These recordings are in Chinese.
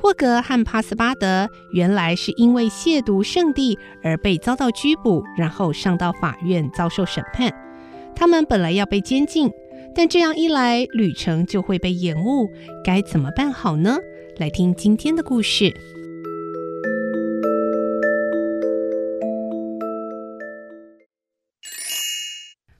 霍格和帕斯巴德原来是因为亵渎圣地而被遭到拘捕，然后上到法院遭受审判。他们本来要被监禁，但这样一来，旅程就会被延误。该怎么办好呢？来听今天的故事。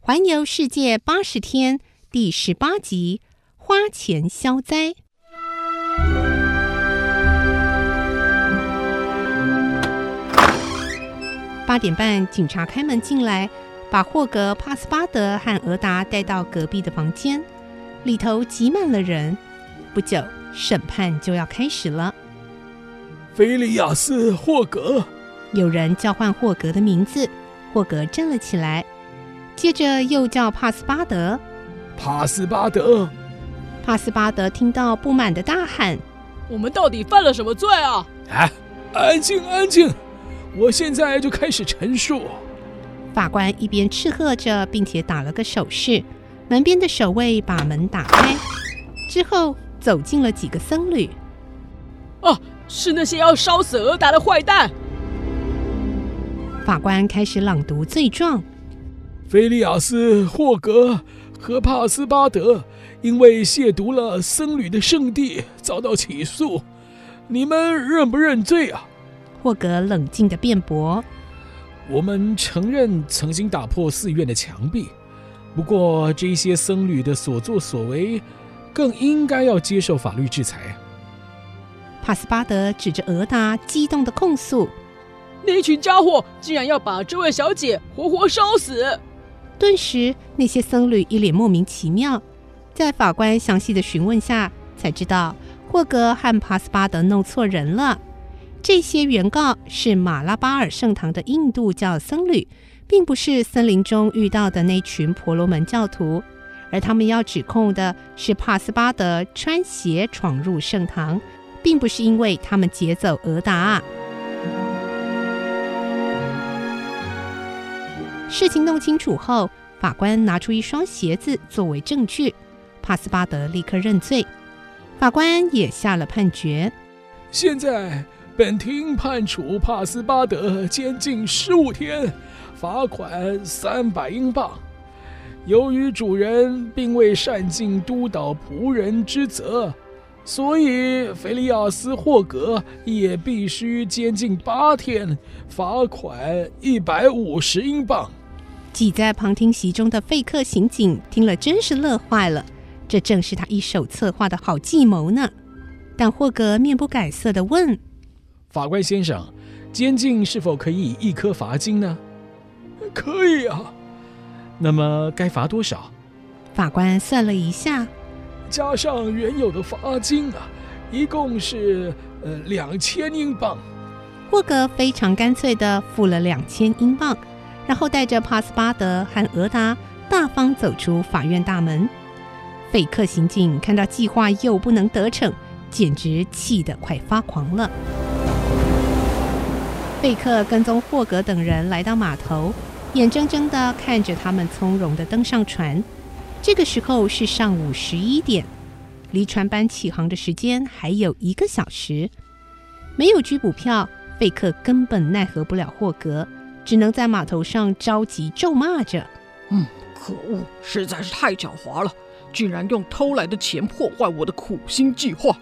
环游世界八十天第十八集：花钱消灾。八点半，警察开门进来，把霍格、帕斯巴德和俄达带到隔壁的房间，里头挤满了人。不久，审判就要开始了。菲利亚斯·霍格，有人叫唤霍格的名字，霍格站了起来。接着又叫帕斯巴德，帕斯巴德，帕斯巴德听到不满的大喊：“我们到底犯了什么罪啊？”啊，安静，安静！我现在就开始陈述。法官一边斥喝着，并且打了个手势，门边的守卫把门打开，之后走进了几个僧侣。哦，是那些要烧死俄达的坏蛋！法官开始朗读罪状。菲利亚斯·霍格和帕斯巴德因为亵渎了僧侣的圣地，遭到起诉。你们认不认罪啊？霍格冷静的辩驳：“我们承认曾经打破寺院的墙壁，不过这些僧侣的所作所为，更应该要接受法律制裁。”帕斯巴德指着俄达，激动的控诉：“那群家伙竟然要把这位小姐活活烧死！”顿时，那些僧侣一脸莫名其妙。在法官详细的询问下，才知道霍格和帕斯巴德弄错人了。这些原告是马拉巴尔圣堂的印度教僧侣，并不是森林中遇到的那群婆罗门教徒。而他们要指控的是帕斯巴德穿鞋闯入圣堂，并不是因为他们劫走俄达。事情弄清楚后，法官拿出一双鞋子作为证据，帕斯巴德立刻认罪。法官也下了判决。现在，本庭判处帕斯巴德监禁十五天，罚款三百英镑。由于主人并未善尽督导仆人之责，所以菲利亚斯·霍格也必须监禁八天，罚款一百五十英镑。挤在旁听席中的费克刑警听了，真是乐坏了。这正是他一手策划的好计谋呢。但霍格面不改色地问：“法官先生，监禁是否可以以一颗罚金呢？”“可以啊。”“那么该罚多少？”法官算了一下，加上原有的罚金啊，一共是呃两千英镑。霍格非常干脆地付了两千英镑。然后带着帕斯巴德和俄达大方走出法院大门。费克刑警看到计划又不能得逞，简直气得快发狂了。费克跟踪霍格等人来到码头，眼睁睁地看着他们从容地登上船。这个时候是上午十一点，离船班起航的时间还有一个小时。没有拘捕票，费克根本奈何不了霍格。只能在码头上着急咒骂着：“嗯，可恶，实在是太狡猾了，竟然用偷来的钱破坏我的苦心计划！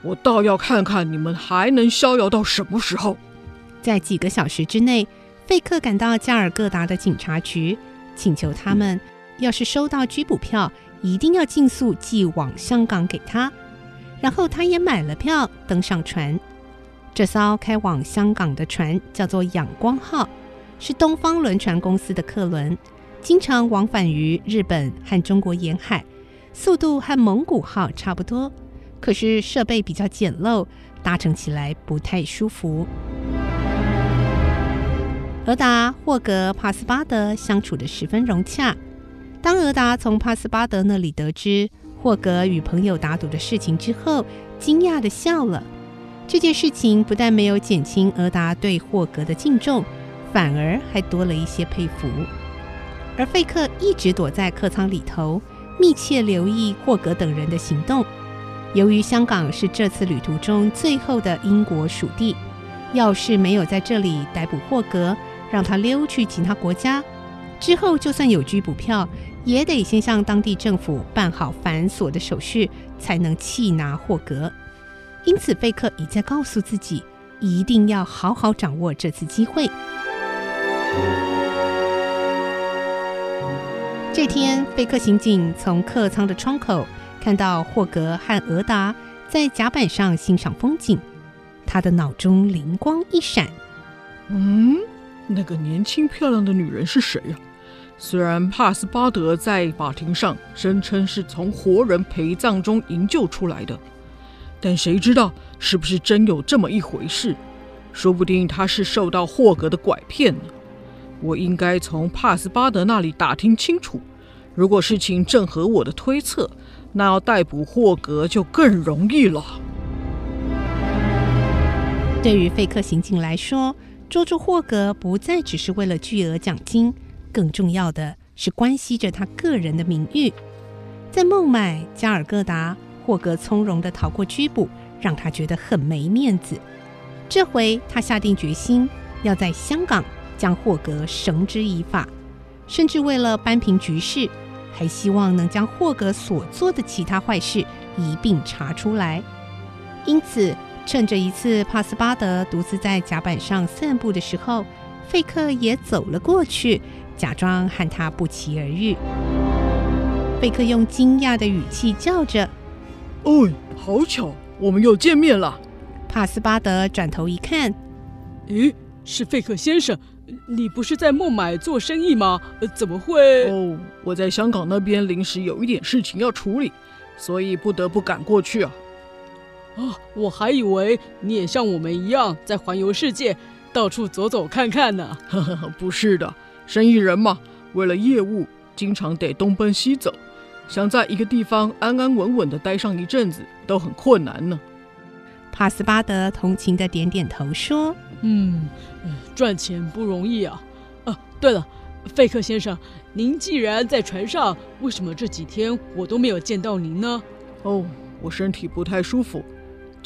我倒要看看你们还能逍遥到什么时候！”在几个小时之内，费克赶到加尔各答的警察局，请求他们要是收到拘捕票，一定要尽速寄往香港给他。然后他也买了票，登上船。这艘开往香港的船叫做“仰光号”，是东方轮船公司的客轮，经常往返于日本和中国沿海，速度和“蒙古号”差不多，可是设备比较简陋，搭乘起来不太舒服。俄达、霍格、帕斯巴德相处得十分融洽。当俄达从帕斯巴德那里得知霍格与朋友打赌的事情之后，惊讶地笑了。这件事情不但没有减轻俄达对霍格的敬重，反而还多了一些佩服。而费克一直躲在客舱里头，密切留意霍格等人的行动。由于香港是这次旅途中最后的英国属地，要是没有在这里逮捕霍格，让他溜去其他国家，之后就算有居补票，也得先向当地政府办好繁琐的手续，才能弃拿霍格。因此，贝克一再告诉自己，一定要好好掌握这次机会。这天，贝克刑警从客舱的窗口看到霍格和俄达在甲板上欣赏风景，他的脑中灵光一闪：“嗯。”那个年轻漂亮的女人是谁呀、啊？虽然帕斯巴德在法庭上声称是从活人陪葬中营救出来的，但谁知道是不是真有这么一回事？说不定他是受到霍格的拐骗呢。我应该从帕斯巴德那里打听清楚。如果事情正合我的推测，那要逮捕霍格就更容易了。对于费克刑警来说，捉住霍格不再只是为了巨额奖金，更重要的是关系着他个人的名誉。在孟买、加尔各答，霍格从容地逃过拘捕，让他觉得很没面子。这回他下定决心要在香港将霍格绳之以法，甚至为了扳平局势，还希望能将霍格所做的其他坏事一并查出来。因此，趁着一次帕斯巴德独自在甲板上散步的时候，费克也走了过去，假装和他不期而遇。费克用惊讶的语气叫着：“哦，好巧，我们又见面了。”帕斯巴德转头一看，咦，是费克先生，你不是在孟买做生意吗？怎么会？哦，我在香港那边临时有一点事情要处理，所以不得不赶过去啊。哦，我还以为你也像我们一样在环游世界，到处走走看看呢。呵呵，不是的，生意人嘛，为了业务，经常得东奔西走，想在一个地方安安稳稳地待上一阵子，都很困难呢。帕斯巴德同情地点点头说：“嗯，赚钱不容易啊。啊，对了，费克先生，您既然在船上，为什么这几天我都没有见到您呢？哦，我身体不太舒服。”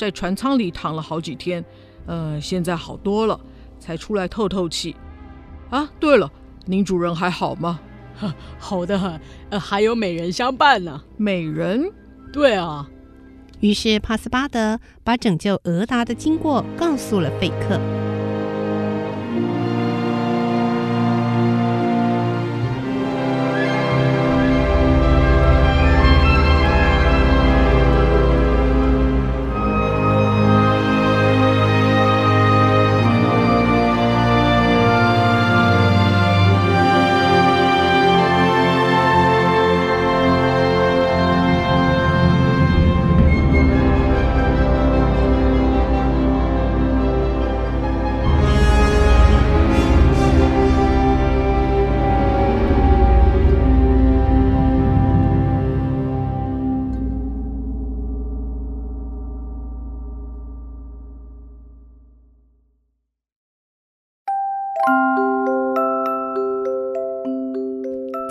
在船舱里躺了好几天，呃，现在好多了，才出来透透气。啊，对了，您主人还好吗？好的很，呃，还有美人相伴呢。美人？对啊。于是帕斯巴德把拯救俄达的经过告诉了费克。